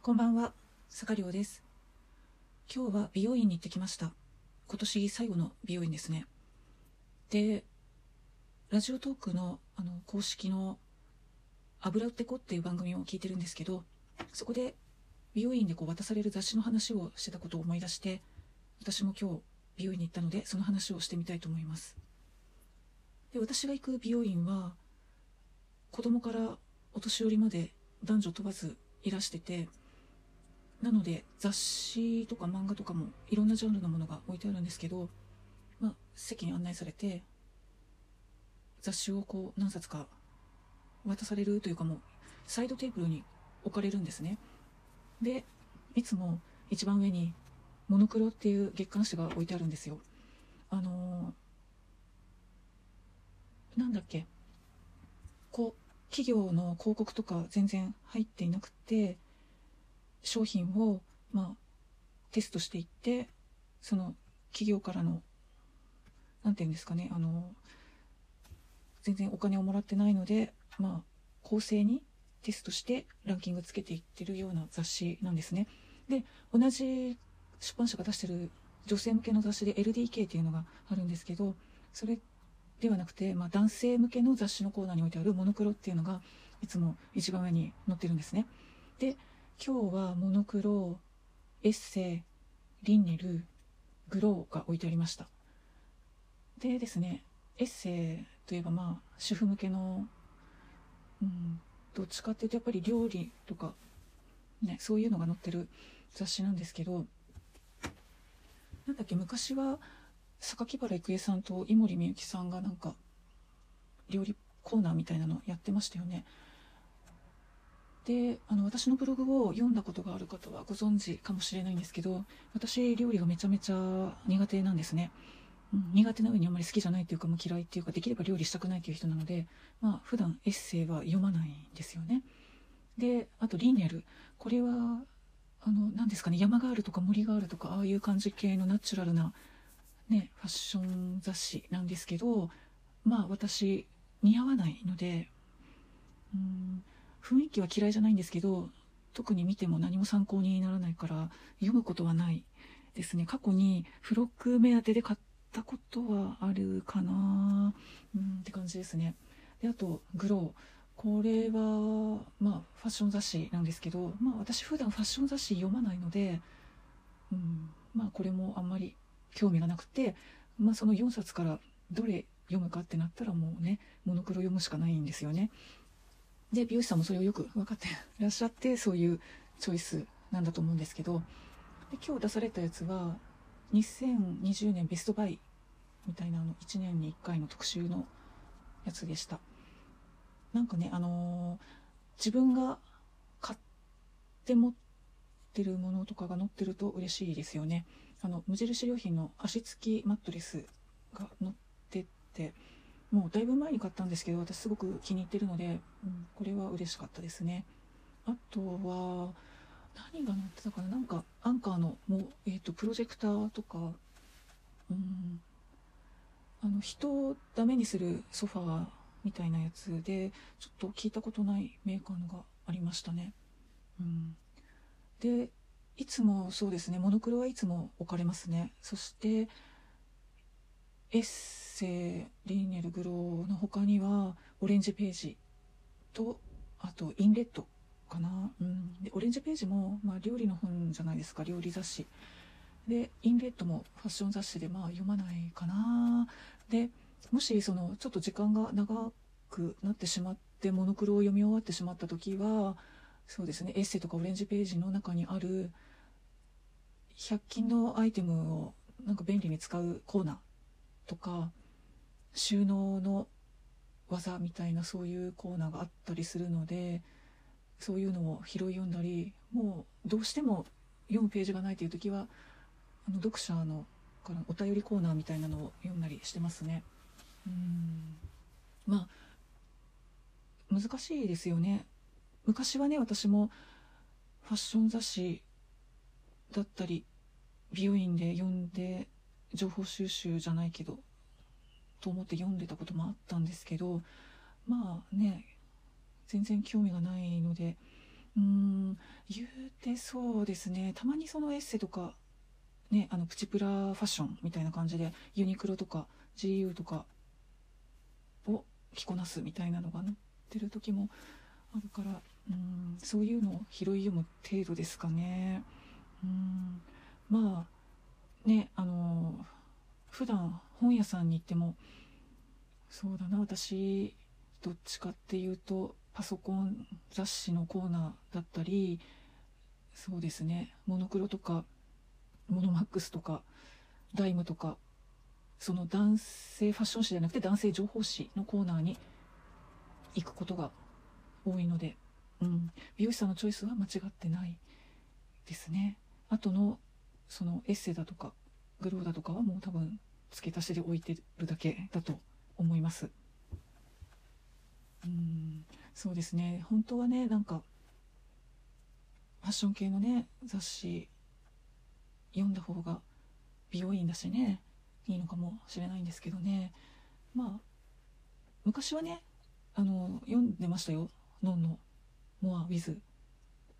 こんばんは、坂亮です。今日は美容院に行ってきました。今年最後の美容院ですね。で、ラジオトークのあの公式の油売ってこっていう番組を聞いてるんですけど、そこで美容院でこう渡される雑誌の話をしてたことを思い出して、私も今日美容院に行ったので、その話をしてみたいと思います。で、私が行く美容院は、子供からお年寄りまで男女問わずいらしてて、なので雑誌とか漫画とかもいろんなジャンルのものが置いてあるんですけど、まあ、席に案内されて雑誌をこう何冊か渡されるというかもうサイドテーブルに置かれるんですね。でいつも一番上に「モノクロ」っていう月刊誌が置いてあるんですよ。あのーなんだっけ。こう企業の広告とか全然入っていなくて商品を、まあ、テストしていってその企業からのなんていうんですかねあの全然お金をもらってないので、まあ、公正にテストしてランキングつけていってるような雑誌なんですね。で同じ出版社が出してる女性向けの雑誌で LDK っていうのがあるんですけどそれではなくて、まあ、男性向けの雑誌のコーナーに置いてあるモノクロっていうのがいつも一番上に載ってるんですね。で今日はモノクロエッセイリンネルグローが置いてありましたでですねエッセイといえばまあ主婦向けの、うん、どっちかっていうとやっぱり料理とか、ね、そういうのが載ってる雑誌なんですけどなんだっけ昔は榊原郁恵さんと井森美幸さんがなんか料理コーナーみたいなのやってましたよね。であの私のブログを読んだことがある方はご存知かもしれないんですけど私料理がめちゃめちゃ苦手なんですね、うん、苦手な上にあんまり好きじゃないっていうかもう嫌いっていうかできれば料理したくないっていう人なのでまあ普段エッセイは読まないんですよね。であとリネル。これはあの何ですかね山があるとか森があるとかああいう感じ系のナチュラルなねファッション雑誌なんですけどまあ私似合わないのでうん雰囲気は嫌いじゃないんですけど特に見ても何も参考にならないから読むことはないですね。過去に付録目当てで買ったことはあるかなうんって感じですね。であとグロー。これはまあファッション雑誌なんですけどまあ私普段ファッション雑誌読まないので、うん、まあこれもあんまり興味がなくて、まあ、その4冊からどれ読むかってなったらもうねモノクロ読むしかないんですよね。で美容師さんもそれをよく分かっていらっしゃってそういうチョイスなんだと思うんですけどで今日出されたやつは2020年ベストバイみたいなあの1年に1回の特集のやつでした。なんかねあのー自分が買って持ってるものとかが載ってると嬉しいですよね。あの無印良品の足つきマットレスが載っててもうだいぶ前に買ったんですけど私すごく気に入ってるので、うん、これは嬉しかったですね。あとは何が載ってたかな？なんかアンカーのもう、えー、とプロジェクターとか、うん、あの人をダメにするソファーみたいなやつでちょっと聞いたことないメーカーのがありましたね、うん、でいつもそうですね。モノクロはいつも置かれますね。そしてエッセイリーネルグローの他にはオレンジページとあとインレットかな、うん、でオレンジページも、まあ、料理の本じゃないですか。料理雑誌。でインレットもファッション雑誌でまあ読まないかな。でもしそのちょっと時間が長くなってしまってモノクロを読み終わってしまった時はそうですね。エッセイとかオレンジページの中にある100均のアイテムをなんか便利に使うコーナーとか収納の技みたいなそういうコーナーがあったりするのでそういうのを拾い読んだりもうどうしても読むページがないという時はあの読者のからお便りコーナーみたいなのを読んだりしてますね。うん。まあ難しいですよね。昔はね私もファッション雑誌だったり美容院で読んで情報収集じゃないけどと思って読んでたこともあったんですけどまあね全然興味がないのでうん言うてそうですね。たまにそのエッセとかねあのプチプラファッションみたいな感じでユニクロとか GU とかを着こなすみたいなのが載ってる時もあるからうんそういうのを拾い読む程度ですかね。うんまあねあの普段本屋さんに行ってもそうだな私どっちかっていうとパソコン雑誌のコーナーだったりそうですねモノクロとかモノマックスとかダイムとかその男性ファッション誌じゃなくて男性情報誌のコーナーに行くことが多いので、うん、美容師さんのチョイスは間違ってないですね。あとのそのエッセイだとかグローだとかはもう多分付け足しで置いてるだけだと思います。うん。そうですね。本当はねなんかファッション系のね雑誌読んだ方が美容院だしねいいのかもしれないんですけどね。まあ昔はねあの読んでましたよ。ノンの「モア・ウィズ」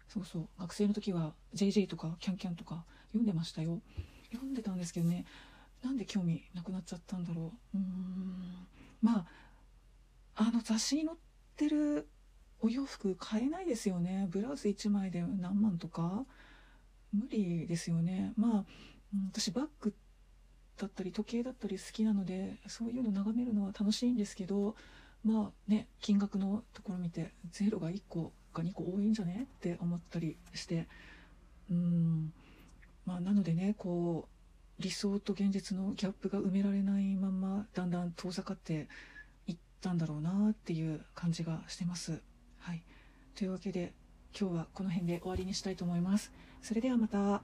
そうそう。学生の時は JJ とかキャンキャンとか読んでましたよ。読んでたんですけどね。なんで興味なくなっちゃったんだろう。うーん。まああの雑誌に載ってるお洋服買えないですよね。ブラウス1枚で何万とか。無理ですよね。まあ私バッグだったり時計だったり好きなのでそういうの眺めるのは楽しいんですけど。まあね金額のところ見てゼロが1個か2個多いんじゃね？って思ったりしてうんまあなのでねこう理想と現実のギャップが埋められないままだんだん遠ざかっていったんだろうなっていう感じがしてます。はい、というわけで今日はこの辺で終わりにしたいと思います。それではまた。